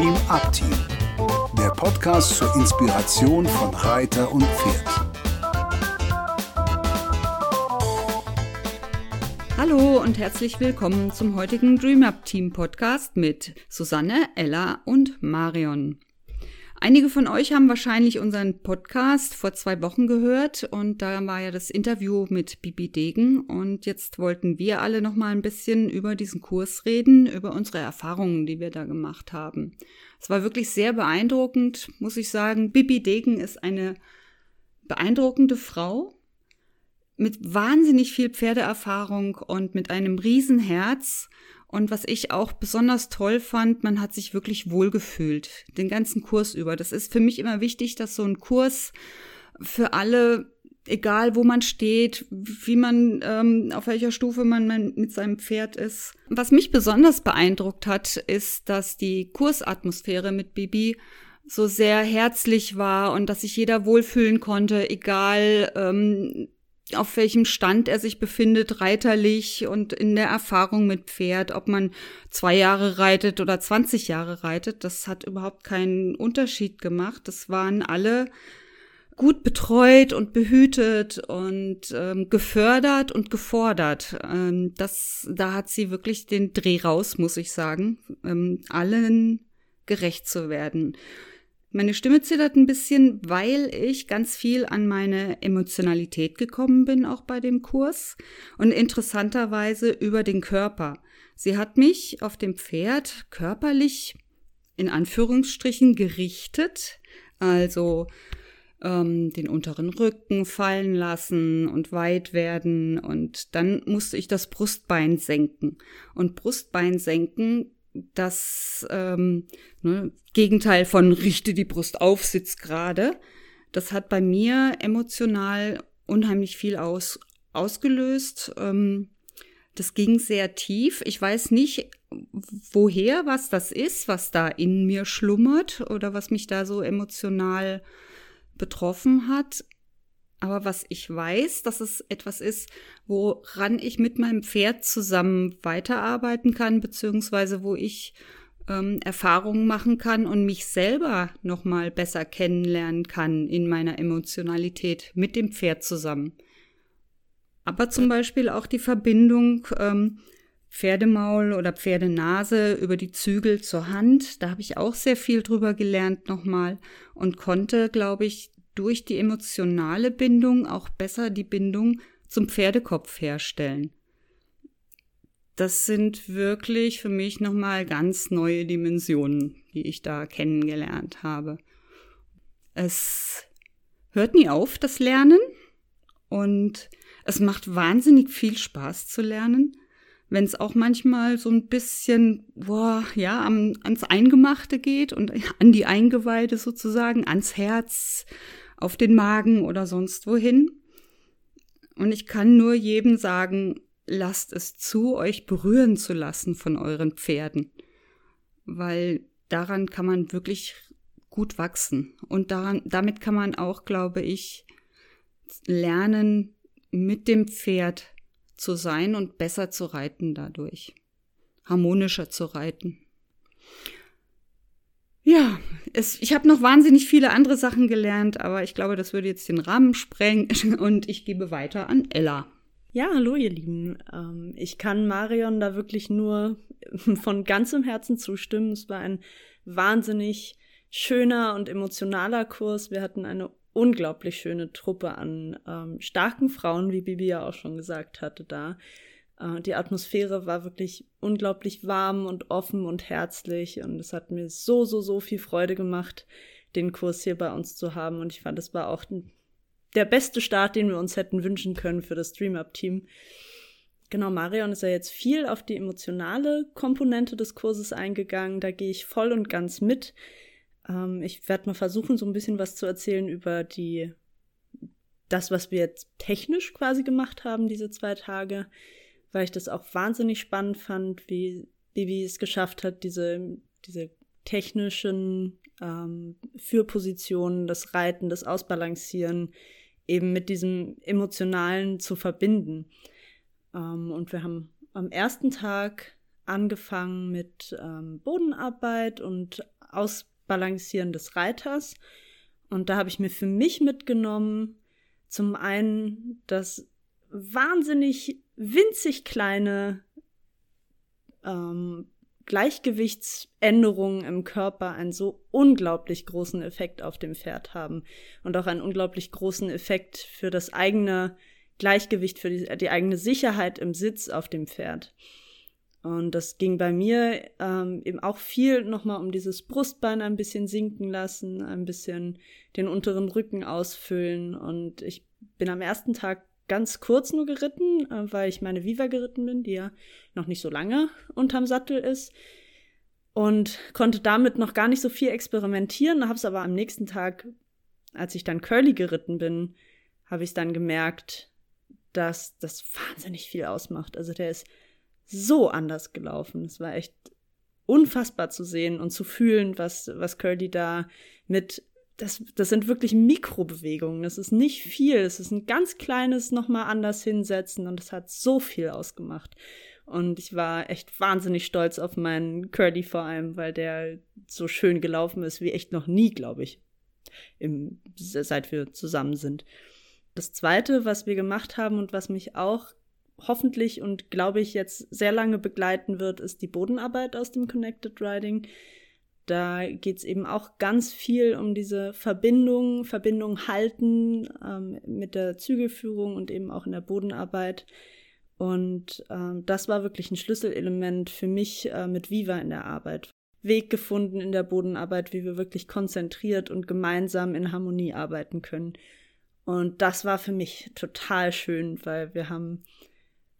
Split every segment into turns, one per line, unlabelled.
Dream Up Team, der Podcast zur Inspiration von Reiter und Pferd.
Hallo und herzlich willkommen zum heutigen Dream Up Team Podcast mit Susanne, Ella und Marion. Einige von euch haben wahrscheinlich unseren Podcast vor zwei Wochen gehört und da war ja das Interview mit Bibi Degen und jetzt wollten wir alle noch mal ein bisschen über diesen Kurs reden, über unsere Erfahrungen, die wir da gemacht haben. Es war wirklich sehr beeindruckend, muss ich sagen. Bibi Degen ist eine beeindruckende Frau mit wahnsinnig viel Pferdeerfahrung und mit einem Riesenherz und was ich auch besonders toll fand, man hat sich wirklich wohlgefühlt, den ganzen Kurs über. Das ist für mich immer wichtig, dass so ein Kurs für alle, egal wo man steht, wie man, ähm, auf welcher Stufe man, mit seinem Pferd ist. Was mich besonders beeindruckt hat, ist, dass die Kursatmosphäre mit Bibi so sehr herzlich war und dass sich jeder wohlfühlen konnte, egal ähm, auf welchem Stand er sich befindet, reiterlich und in der Erfahrung mit Pferd, ob man zwei Jahre reitet oder 20 Jahre reitet, das hat überhaupt keinen Unterschied gemacht. Das waren alle gut betreut und behütet und ähm, gefördert und gefordert. Ähm, das, da hat sie wirklich den Dreh raus, muss ich sagen, ähm, allen gerecht zu werden. Meine Stimme zittert ein bisschen, weil ich ganz viel an meine Emotionalität gekommen bin, auch bei dem Kurs. Und interessanterweise über den Körper. Sie hat mich auf dem Pferd körperlich in Anführungsstrichen gerichtet, also ähm, den unteren Rücken fallen lassen und weit werden und dann musste ich das Brustbein senken. Und Brustbein senken das ähm, ne, Gegenteil von richte die Brust auf, sitz gerade. Das hat bei mir emotional unheimlich viel aus, ausgelöst. Ähm, das ging sehr tief. Ich weiß nicht, woher was das ist, was da in mir schlummert oder was mich da so emotional betroffen hat. Aber was ich weiß, dass es etwas ist, woran ich mit meinem Pferd zusammen weiterarbeiten kann, beziehungsweise wo ich ähm, Erfahrungen machen kann und mich selber nochmal besser kennenlernen kann in meiner Emotionalität mit dem Pferd zusammen. Aber zum Beispiel auch die Verbindung ähm, Pferdemaul oder Pferdenase über die Zügel zur Hand. Da habe ich auch sehr viel drüber gelernt nochmal und konnte, glaube ich, durch die emotionale Bindung auch besser die Bindung zum Pferdekopf herstellen. Das sind wirklich für mich nochmal ganz neue Dimensionen, die ich da kennengelernt habe. Es hört nie auf, das Lernen. Und es macht wahnsinnig viel Spaß zu lernen. Wenn es auch manchmal so ein bisschen, boah, ja, am, ans Eingemachte geht und an die Eingeweide sozusagen, ans Herz, auf den Magen oder sonst wohin. Und ich kann nur jedem sagen, lasst es zu, euch berühren zu lassen von euren Pferden, weil daran kann man wirklich gut wachsen. Und daran, damit kann man auch, glaube ich, lernen, mit dem Pferd zu sein und besser zu reiten dadurch, harmonischer zu reiten. Ja, es, ich habe noch wahnsinnig viele andere Sachen gelernt, aber ich glaube, das würde jetzt den Rahmen sprengen und ich gebe weiter an Ella.
Ja, hallo ihr Lieben. Ähm, ich kann Marion da wirklich nur von ganzem Herzen zustimmen. Es war ein wahnsinnig schöner und emotionaler Kurs. Wir hatten eine unglaublich schöne Truppe an ähm, starken Frauen, wie Bibi ja auch schon gesagt hatte, da. Äh, die Atmosphäre war wirklich unglaublich warm und offen und herzlich und es hat mir so, so, so viel Freude gemacht, den Kurs hier bei uns zu haben und ich fand, es war auch der beste Start, den wir uns hätten wünschen können für das Dream-Up-Team. Genau, Marion ist ja jetzt viel auf die emotionale Komponente des Kurses eingegangen. Da gehe ich voll und ganz mit. Ähm, ich werde mal versuchen, so ein bisschen was zu erzählen über die, das, was wir jetzt technisch quasi gemacht haben, diese zwei Tage weil ich das auch wahnsinnig spannend fand, wie Bibi es geschafft hat, diese, diese technischen ähm, Führpositionen, das Reiten, das Ausbalancieren eben mit diesem Emotionalen zu verbinden. Ähm, und wir haben am ersten Tag angefangen mit ähm, Bodenarbeit und Ausbalancieren des Reiters. Und da habe ich mir für mich mitgenommen, zum einen das wahnsinnig winzig kleine ähm, Gleichgewichtsänderungen im Körper einen so unglaublich großen Effekt auf dem Pferd haben und auch einen unglaublich großen Effekt für das eigene Gleichgewicht, für die, die eigene Sicherheit im Sitz auf dem Pferd. Und das ging bei mir ähm, eben auch viel nochmal um dieses Brustbein ein bisschen sinken lassen, ein bisschen den unteren Rücken ausfüllen. Und ich bin am ersten Tag ganz kurz nur geritten, äh, weil ich meine Viva geritten bin, die ja noch nicht so lange unterm Sattel ist. Und konnte damit noch gar nicht so viel experimentieren, habe es aber am nächsten Tag, als ich dann Curly geritten bin, habe ich dann gemerkt, dass das wahnsinnig viel ausmacht. Also der ist so anders gelaufen. Es war echt unfassbar zu sehen und zu fühlen, was, was Curly da mit das, das sind wirklich Mikrobewegungen. Das ist nicht viel. Es ist ein ganz kleines nochmal anders hinsetzen und es hat so viel ausgemacht. Und ich war echt wahnsinnig stolz auf meinen Curly vor allem, weil der so schön gelaufen ist wie echt noch nie, glaube ich, im, seit wir zusammen sind. Das zweite, was wir gemacht haben und was mich auch hoffentlich und glaube ich jetzt sehr lange begleiten wird, ist die Bodenarbeit aus dem Connected Riding. Da geht es eben auch ganz viel um diese Verbindung, Verbindung halten ähm, mit der Zügelführung und eben auch in der Bodenarbeit. Und ähm, das war wirklich ein Schlüsselelement für mich äh, mit Viva in der Arbeit. Weg gefunden in der Bodenarbeit, wie wir wirklich konzentriert und gemeinsam in Harmonie arbeiten können. Und das war für mich total schön, weil wir haben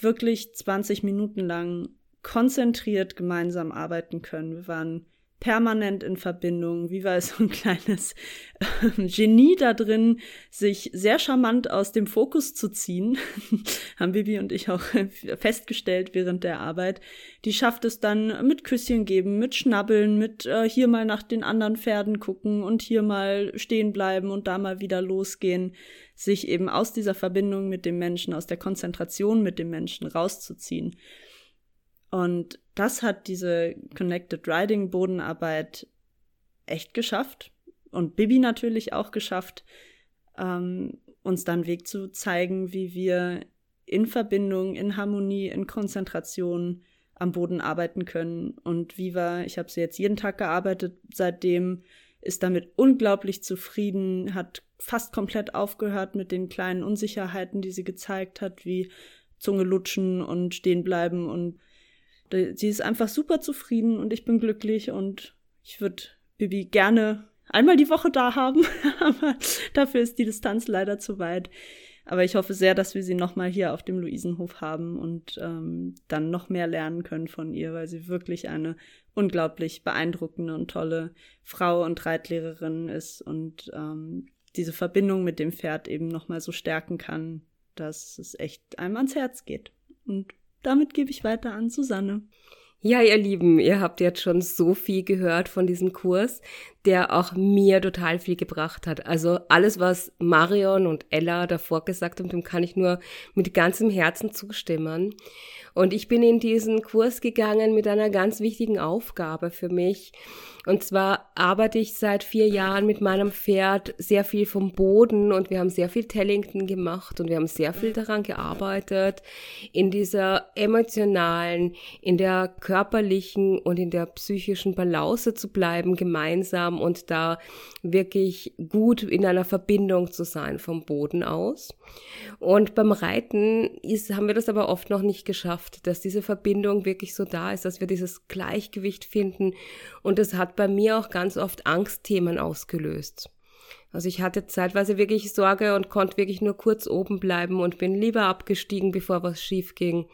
wirklich 20 Minuten lang konzentriert gemeinsam arbeiten können. Wir waren permanent in Verbindung. Wie war es so ein kleines äh, Genie da drin, sich sehr charmant aus dem Fokus zu ziehen, haben Bibi und ich auch festgestellt während der Arbeit. Die schafft es dann mit Küsschen geben, mit Schnabbeln, mit äh, hier mal nach den anderen Pferden gucken und hier mal stehen bleiben und da mal wieder losgehen, sich eben aus dieser Verbindung mit dem Menschen, aus der Konzentration mit dem Menschen rauszuziehen. Und das hat diese Connected Riding Bodenarbeit echt geschafft und Bibi natürlich auch geschafft, ähm, uns dann Weg zu zeigen, wie wir in Verbindung, in Harmonie, in Konzentration am Boden arbeiten können. Und Viva, ich habe sie jetzt jeden Tag gearbeitet, seitdem ist damit unglaublich zufrieden, hat fast komplett aufgehört mit den kleinen Unsicherheiten, die sie gezeigt hat, wie Zunge lutschen und stehen bleiben und Sie ist einfach super zufrieden und ich bin glücklich und ich würde Bibi gerne einmal die Woche da haben, aber dafür ist die Distanz leider zu weit. Aber ich hoffe sehr, dass wir sie nochmal hier auf dem Luisenhof haben und ähm, dann noch mehr lernen können von ihr, weil sie wirklich eine unglaublich beeindruckende und tolle Frau und Reitlehrerin ist und ähm, diese Verbindung mit dem Pferd eben nochmal so stärken kann, dass es echt einem ans Herz geht. Und damit gebe ich weiter an Susanne.
Ja, ihr Lieben, ihr habt jetzt schon so viel gehört von diesem Kurs, der auch mir total viel gebracht hat. Also alles, was Marion und Ella davor gesagt haben, dem kann ich nur mit ganzem Herzen zustimmen. Und ich bin in diesen Kurs gegangen mit einer ganz wichtigen Aufgabe für mich. Und zwar arbeite ich seit vier Jahren mit meinem Pferd sehr viel vom Boden und wir haben sehr viel Tellington gemacht und wir haben sehr viel daran gearbeitet, in dieser emotionalen, in der körperlichen und in der psychischen Balance zu bleiben gemeinsam und da wirklich gut in einer Verbindung zu sein vom Boden aus. Und beim Reiten ist, haben wir das aber oft noch nicht geschafft, dass diese Verbindung wirklich so da ist, dass wir dieses Gleichgewicht finden und das hat bei mir auch ganz oft Angstthemen ausgelöst. Also ich hatte zeitweise wirklich Sorge und konnte wirklich nur kurz oben bleiben und bin lieber abgestiegen, bevor was schief ging.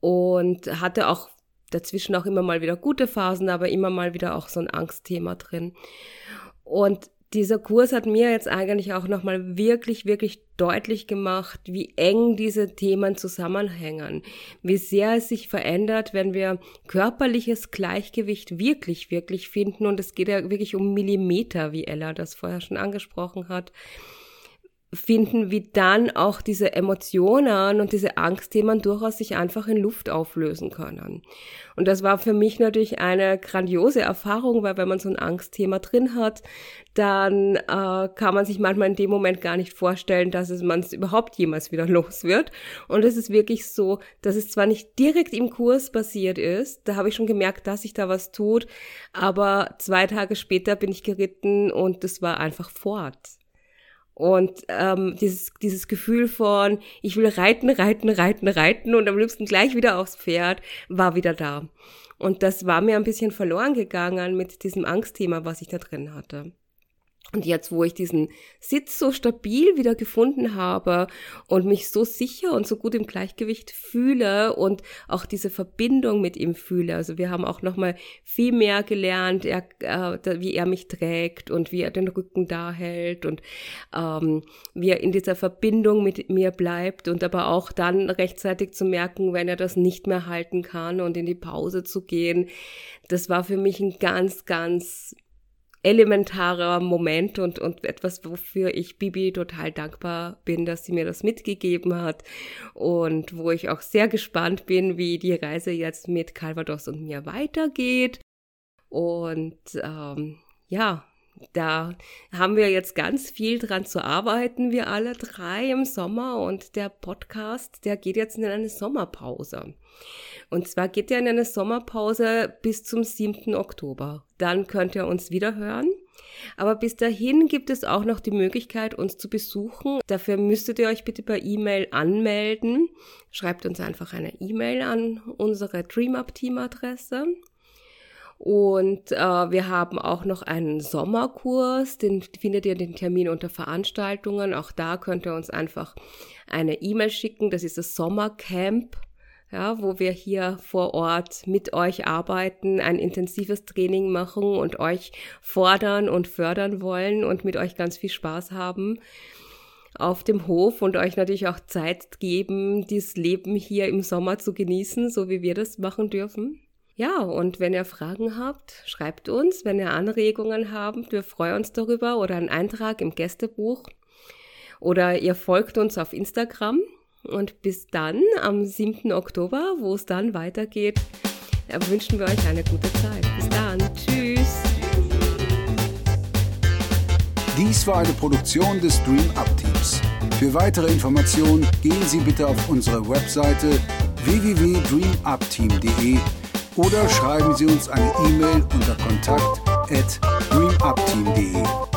Und hatte auch dazwischen auch immer mal wieder gute Phasen, aber immer mal wieder auch so ein Angstthema drin. Und dieser Kurs hat mir jetzt eigentlich auch nochmal wirklich, wirklich deutlich gemacht, wie eng diese Themen zusammenhängen, wie sehr es sich verändert, wenn wir körperliches Gleichgewicht wirklich, wirklich finden. Und es geht ja wirklich um Millimeter, wie Ella das vorher schon angesprochen hat. Finden, wie dann auch diese Emotionen und diese Angstthemen durchaus sich einfach in Luft auflösen können. Und das war für mich natürlich eine grandiose Erfahrung, weil wenn man so ein Angstthema drin hat, dann äh, kann man sich manchmal in dem Moment gar nicht vorstellen, dass es man es überhaupt jemals wieder los wird. Und es ist wirklich so, dass es zwar nicht direkt im Kurs passiert ist, da habe ich schon gemerkt, dass sich da was tut, aber zwei Tage später bin ich geritten und es war einfach fort. Und ähm, dieses, dieses Gefühl von, ich will reiten, reiten, reiten, reiten und am liebsten gleich wieder aufs Pferd, war wieder da. Und das war mir ein bisschen verloren gegangen mit diesem Angstthema, was ich da drin hatte. Und jetzt, wo ich diesen Sitz so stabil wieder gefunden habe und mich so sicher und so gut im Gleichgewicht fühle und auch diese Verbindung mit ihm fühle, also wir haben auch nochmal viel mehr gelernt, er, äh, wie er mich trägt und wie er den Rücken da hält und ähm, wie er in dieser Verbindung mit mir bleibt und aber auch dann rechtzeitig zu merken, wenn er das nicht mehr halten kann und in die Pause zu gehen. Das war für mich ein ganz, ganz elementarer Moment und, und etwas, wofür ich Bibi total dankbar bin, dass sie mir das mitgegeben hat und wo ich auch sehr gespannt bin, wie die Reise jetzt mit Calvados und mir weitergeht. Und ähm, ja, da haben wir jetzt ganz viel dran zu arbeiten, wir alle drei im Sommer und der Podcast, der geht jetzt in eine Sommerpause. Und zwar geht er in eine Sommerpause bis zum 7. Oktober. Dann könnt ihr uns wieder hören. Aber bis dahin gibt es auch noch die Möglichkeit, uns zu besuchen. Dafür müsstet ihr euch bitte per E-Mail anmelden. Schreibt uns einfach eine E-Mail an unsere DreamUp-Team-Adresse. Und äh, wir haben auch noch einen Sommerkurs, den findet ihr den Termin unter Veranstaltungen. Auch da könnt ihr uns einfach eine E-Mail schicken. Das ist das Sommercamp, ja, wo wir hier vor Ort mit euch arbeiten, ein intensives Training machen und euch fordern und fördern wollen und mit euch ganz viel Spaß haben auf dem Hof und euch natürlich auch Zeit geben, dieses Leben hier im Sommer zu genießen, so wie wir das machen dürfen. Ja, und wenn ihr Fragen habt, schreibt uns. Wenn ihr Anregungen habt, wir freuen uns darüber oder einen Eintrag im Gästebuch. Oder ihr folgt uns auf Instagram. Und bis dann am 7. Oktober, wo es dann weitergeht, wünschen wir euch eine gute Zeit. Bis dann. Tschüss.
Dies war eine Produktion des Dream Up Teams. Für weitere Informationen gehen Sie bitte auf unsere Webseite www.dreamupteam.de oder schreiben Sie uns eine E-Mail unter kontakt at dreamupteam.de.